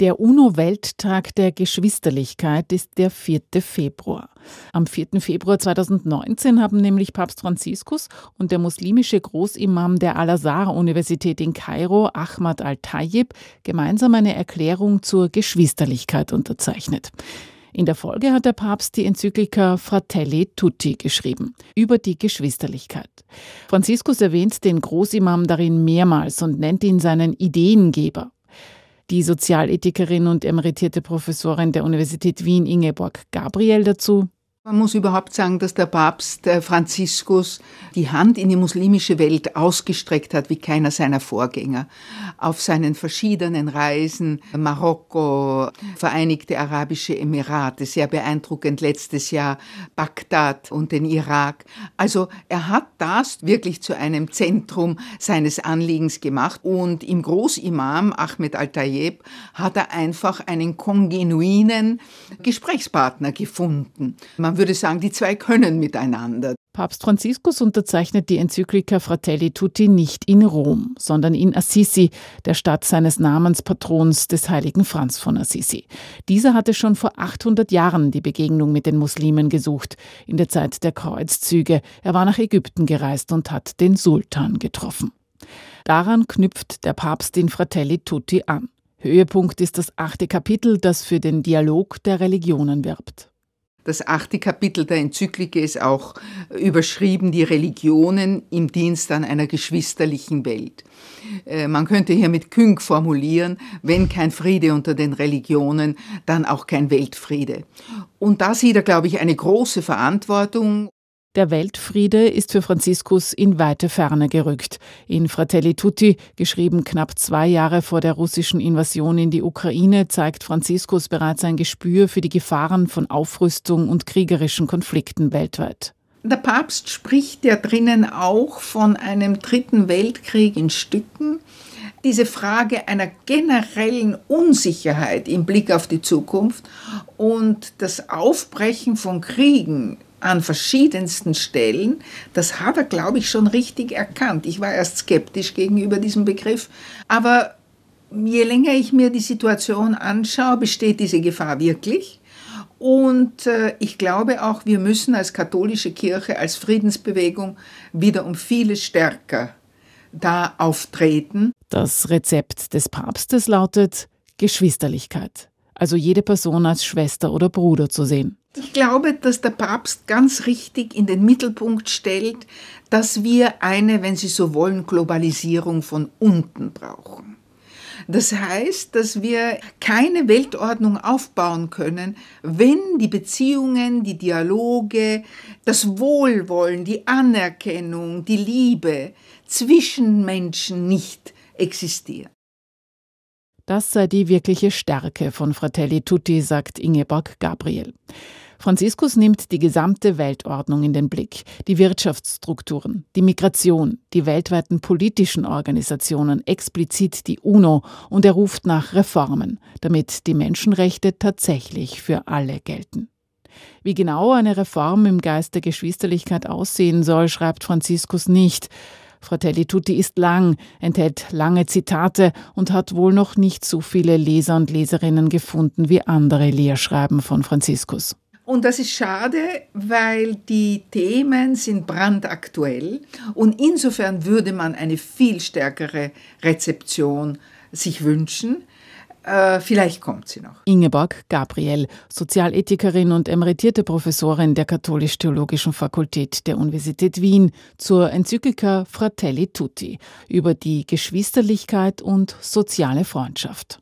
Der UNO-Welttag der Geschwisterlichkeit ist der 4. Februar. Am 4. Februar 2019 haben nämlich Papst Franziskus und der muslimische Großimam der Al-Azhar-Universität in Kairo, Ahmad al-Tayyib, gemeinsam eine Erklärung zur Geschwisterlichkeit unterzeichnet. In der Folge hat der Papst die Enzyklika Fratelli Tutti geschrieben, über die Geschwisterlichkeit. Franziskus erwähnt den Großimam darin mehrmals und nennt ihn seinen Ideengeber. Die Sozialethikerin und emeritierte Professorin der Universität Wien Ingeborg Gabriel dazu. Man muss überhaupt sagen, dass der Papst Franziskus die Hand in die muslimische Welt ausgestreckt hat wie keiner seiner Vorgänger. Auf seinen verschiedenen Reisen, Marokko, Vereinigte Arabische Emirate, sehr beeindruckend letztes Jahr, Bagdad und den Irak. Also er hat das wirklich zu einem Zentrum seines Anliegens gemacht und im Großimam Ahmed Al-Tayeb hat er einfach einen kongenuinen Gesprächspartner gefunden. Man würde sagen, die zwei können miteinander. Papst Franziskus unterzeichnet die Enzyklika Fratelli Tutti nicht in Rom, sondern in Assisi, der Stadt seines Namenspatrons des heiligen Franz von Assisi. Dieser hatte schon vor 800 Jahren die Begegnung mit den Muslimen gesucht, in der Zeit der Kreuzzüge. Er war nach Ägypten gereist und hat den Sultan getroffen. Daran knüpft der Papst in Fratelli Tutti an. Höhepunkt ist das achte Kapitel, das für den Dialog der Religionen wirbt. Das achte Kapitel der Enzyklike ist auch überschrieben, die Religionen im Dienst an einer geschwisterlichen Welt. Äh, man könnte hier mit Küng formulieren, wenn kein Friede unter den Religionen, dann auch kein Weltfriede. Und da sieht er, glaube ich, eine große Verantwortung. Der Weltfriede ist für Franziskus in weite Ferne gerückt. In Fratelli Tutti, geschrieben knapp zwei Jahre vor der russischen Invasion in die Ukraine, zeigt Franziskus bereits ein Gespür für die Gefahren von Aufrüstung und kriegerischen Konflikten weltweit. Der Papst spricht ja drinnen auch von einem dritten Weltkrieg in Stücken. Diese Frage einer generellen Unsicherheit im Blick auf die Zukunft und das Aufbrechen von Kriegen an verschiedensten Stellen. Das hat er, glaube ich, schon richtig erkannt. Ich war erst skeptisch gegenüber diesem Begriff, aber je länger ich mir die Situation anschaue, besteht diese Gefahr wirklich. Und äh, ich glaube auch, wir müssen als katholische Kirche, als Friedensbewegung wieder um vieles stärker da auftreten. Das Rezept des Papstes lautet Geschwisterlichkeit, also jede Person als Schwester oder Bruder zu sehen. Ich glaube, dass der Papst ganz richtig in den Mittelpunkt stellt, dass wir eine, wenn Sie so wollen, Globalisierung von unten brauchen. Das heißt, dass wir keine Weltordnung aufbauen können, wenn die Beziehungen, die Dialoge, das Wohlwollen, die Anerkennung, die Liebe zwischen Menschen nicht existieren. Das sei die wirkliche Stärke von Fratelli Tutti, sagt Ingeborg Gabriel. Franziskus nimmt die gesamte Weltordnung in den Blick, die Wirtschaftsstrukturen, die Migration, die weltweiten politischen Organisationen, explizit die UNO, und er ruft nach Reformen, damit die Menschenrechte tatsächlich für alle gelten. Wie genau eine Reform im Geist der Geschwisterlichkeit aussehen soll, schreibt Franziskus nicht. Fratelli Tutti ist lang, enthält lange Zitate und hat wohl noch nicht so viele Leser und Leserinnen gefunden wie andere Lehrschreiben von Franziskus. Und das ist schade, weil die Themen sind brandaktuell und insofern würde man eine viel stärkere Rezeption sich wünschen. Äh, vielleicht kommt sie noch. Ingeborg Gabriel, Sozialethikerin und emeritierte Professorin der Katholisch-Theologischen Fakultät der Universität Wien zur Enzyklika Fratelli Tutti über die Geschwisterlichkeit und soziale Freundschaft.